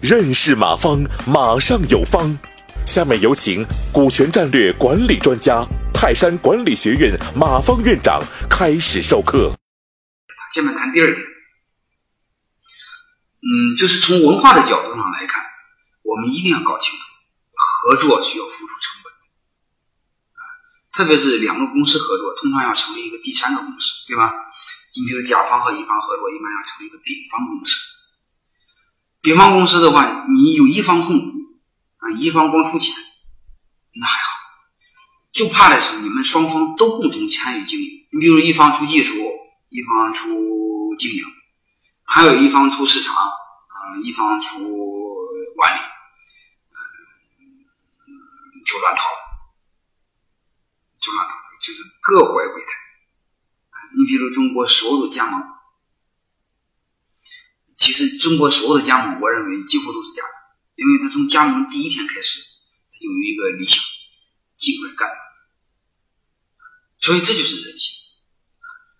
认识马方，马上有方。下面有请股权战略管理专家、泰山管理学院马方院长开始授课。下面谈第二点，嗯，就是从文化的角度上来看，我们一定要搞清楚，合作需要付出成本，特别是两个公司合作，通常要成立一个第三个公司，对吧？你比如甲方和乙方合作，一般要成立一个丙方公司。丙方公司的话，你有一方控股啊，一方光出钱，那还好。就怕的是你们双方都共同参与经营。你比如一方出技术，一方出经营，还有一方出市场啊，一方出管理，就乱套，就乱套，就是各怀鬼胎。你比如中国所有的加盟。其实中国所有的加盟，我认为几乎都是假的，因为他从加盟第一天开始，他就有一个理想，尽快干。所以这就是人性。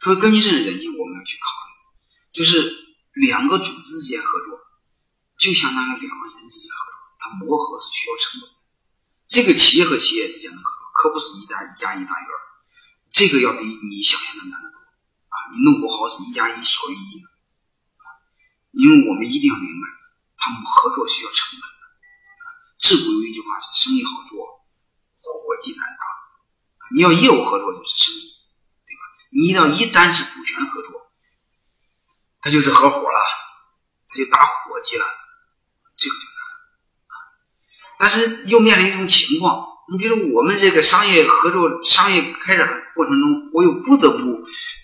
所以根据这种人性，我们要去考虑，就是两个组织之间合作，就相当于两个人之间合作，它磨合是需要成本的。这个企业和企业之间的合作，可不是一加一加一大于二，这个要比你想象的难！你弄不好是一加一小于一的。因为我们一定要明白，他们合作需要成本的。自古有一句话是“生意好做，伙计难当”。你要业务合作就是生意，对吧？你要一旦是股权合作，他就是合伙了，他就打伙计了，这个就难啊。但是又面临一种情况，你比如我们这个商业合作、商业开展过程中，我又不得不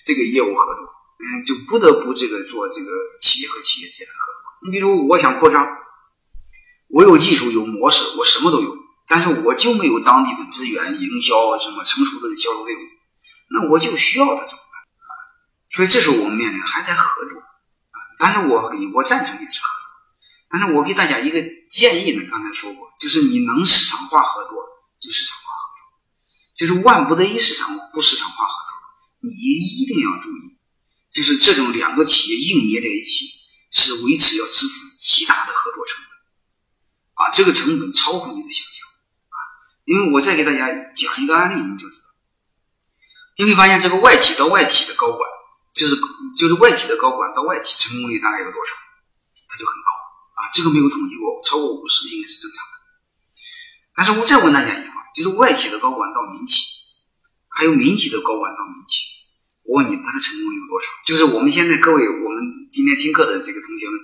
这个业务合作。嗯，就不得不这个做这个企业和企业之间的合作。你比如我想扩张，我有技术有模式，我什么都有，但是我就没有当地的资源、营销什么成熟的销售队伍，那我就需要他怎么办啊？所以这时候我们面临还在合作啊。但是我我赞成也是合作，但是我给大家一个建议呢，刚才说过，就是你能市场化合作市场化合作，就是万不得已市场不市场化合作，你一定要注意。就是这种两个企业硬捏在一起，是维持要支付极大的合作成本，啊，这个成本超乎你的想象，啊，因为我再给大家讲一个案例，你就知道，你会发现这个外企到外企的高管，就是就是外企的高管到外企成功率大概有多少，它就很高，啊，这个没有统计过，超过五十应该是正常的。但是我再问大家一句话，就是外企的高管到民企，还有民企的高管到民企。我问你，他的成功率有多少？就是我们现在各位，我们今天听课的这个同学们，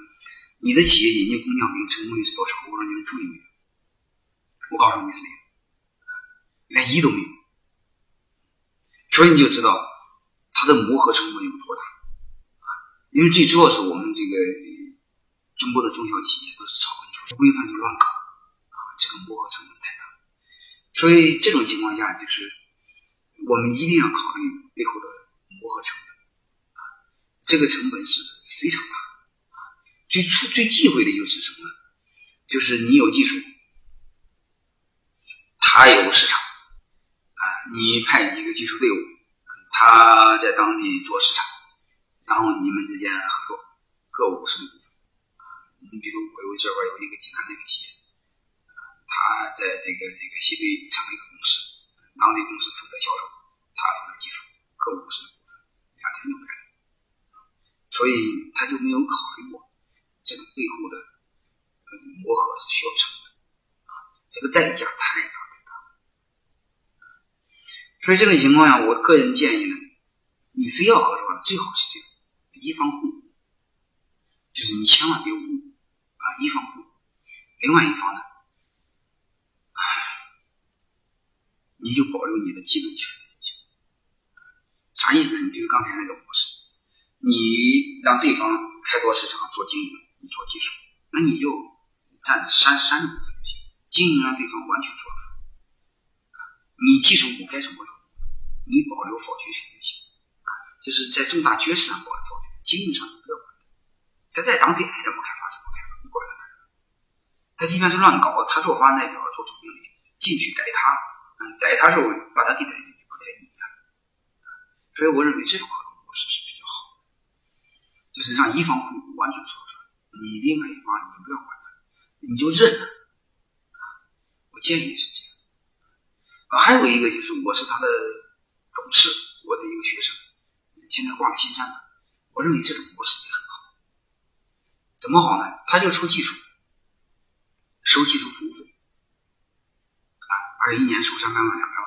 你的企业引进工匠兵成功率是多少？我让你们注意没有？我告诉你是没有，连一都没有。所以你就知道它的磨合成本有多大啊！因为最主要是我们这个中国的中小企业都是草根出身，规范就乱搞，这个磨合成本太大。所以这种情况下，就是我们一定要考虑背后的。磨合成本啊，这个成本是非常大啊。最初最忌讳的就是什么？就是你有技术，他有市场啊，你派几个技术队伍，他在当地做市场，然后你们之间合作，各五十的股份啊。你比如我有这边有一个济南的一个企业，他在这个这个西北成立一个公司，当地公司负责销售，他负责技术，各五十。两天就来了，所以他就没有考虑过这个背后的磨合是需要成本啊，这个代价太大太大。所以这种情况下，我个人建议呢，你非要合作，最好是这样，一方控股，就是你千万别误啊，一方控股，另外一方呢，你就保留你的基本权利就行。啥意思呢？你比如刚才那个模式，你让对方开拓市场做经营，你做技术，那你就占三三部分就行。经营让对方完全说了算，你技术不该怎么做，你保留否决权就行。啊，就是在重大决策上保留否决，经营上你不要管。他在当地爱怎么开发怎么开发，你管他干啥？他即便是乱搞，他做方案代表做总经理进去逮他，逮他时候把他给逮进去。所以我认为这种合作模式是比较好的。就是让一方完全说出来，你另外一方你不要管他，你就认了。我建议是这样。啊，还有一个就是我是他的董事，我的一个学生，现在挂了新三板。我认为这种模式也很好。怎么好呢？他就出技术，收技术，啊，而一年收三百万两百万，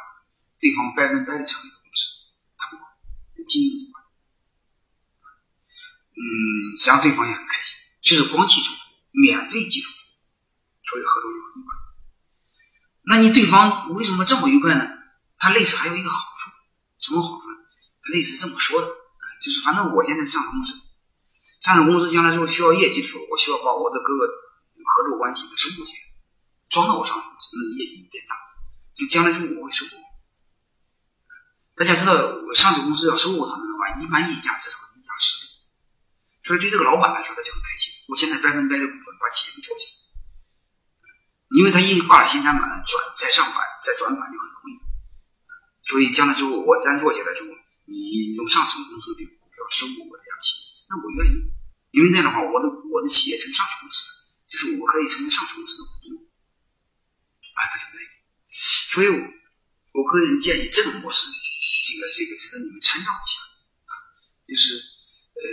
对方百分百的成立公司，他不管，经营管。嗯，实际上对方也很开心，就是光技术服务，免费技术服务，所以合作就很愉快。那你对方为什么这么愉快呢？他类似还有一个好处，什么好处呢？他类似这么说的。就是反正我现在上市公司，上市公司将来之后需要业绩的时候，我需要把我的各个合作关系的收入钱，装到我上市公司，那业绩变大，就将来之后我会收购。大家知道，我上市公司要收购他们的话，一般溢价至少溢价十倍，所以对这个老板来说他就很开心。我现在百分百的股份把企业给做起来，因为他一挂了新三板，转再上板再转板就很容易，所以将来之后我单做起来之后。你用上市公司的股票收购我的家企业，那我愿意，因为那样的话，我的我的企业成上市公司了，就是我可以成为上市公司的股东，啊，他就。所以，我个人建议这种模式，这个这个值得你们参照一下啊，就是呃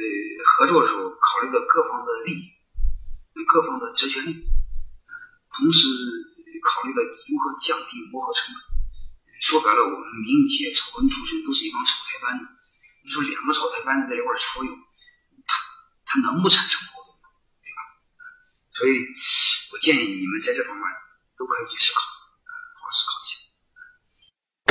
合作的时候考虑到各方的利益，各方的责权利，同时考虑到如何降低磨合成本。说白了，我们民营企业草根出身，都是一帮草台班子。你说两个草台班子在一块儿所有，他他能不产生矛盾吗？对吧？所以，我建议你们在这方面都可以去思考，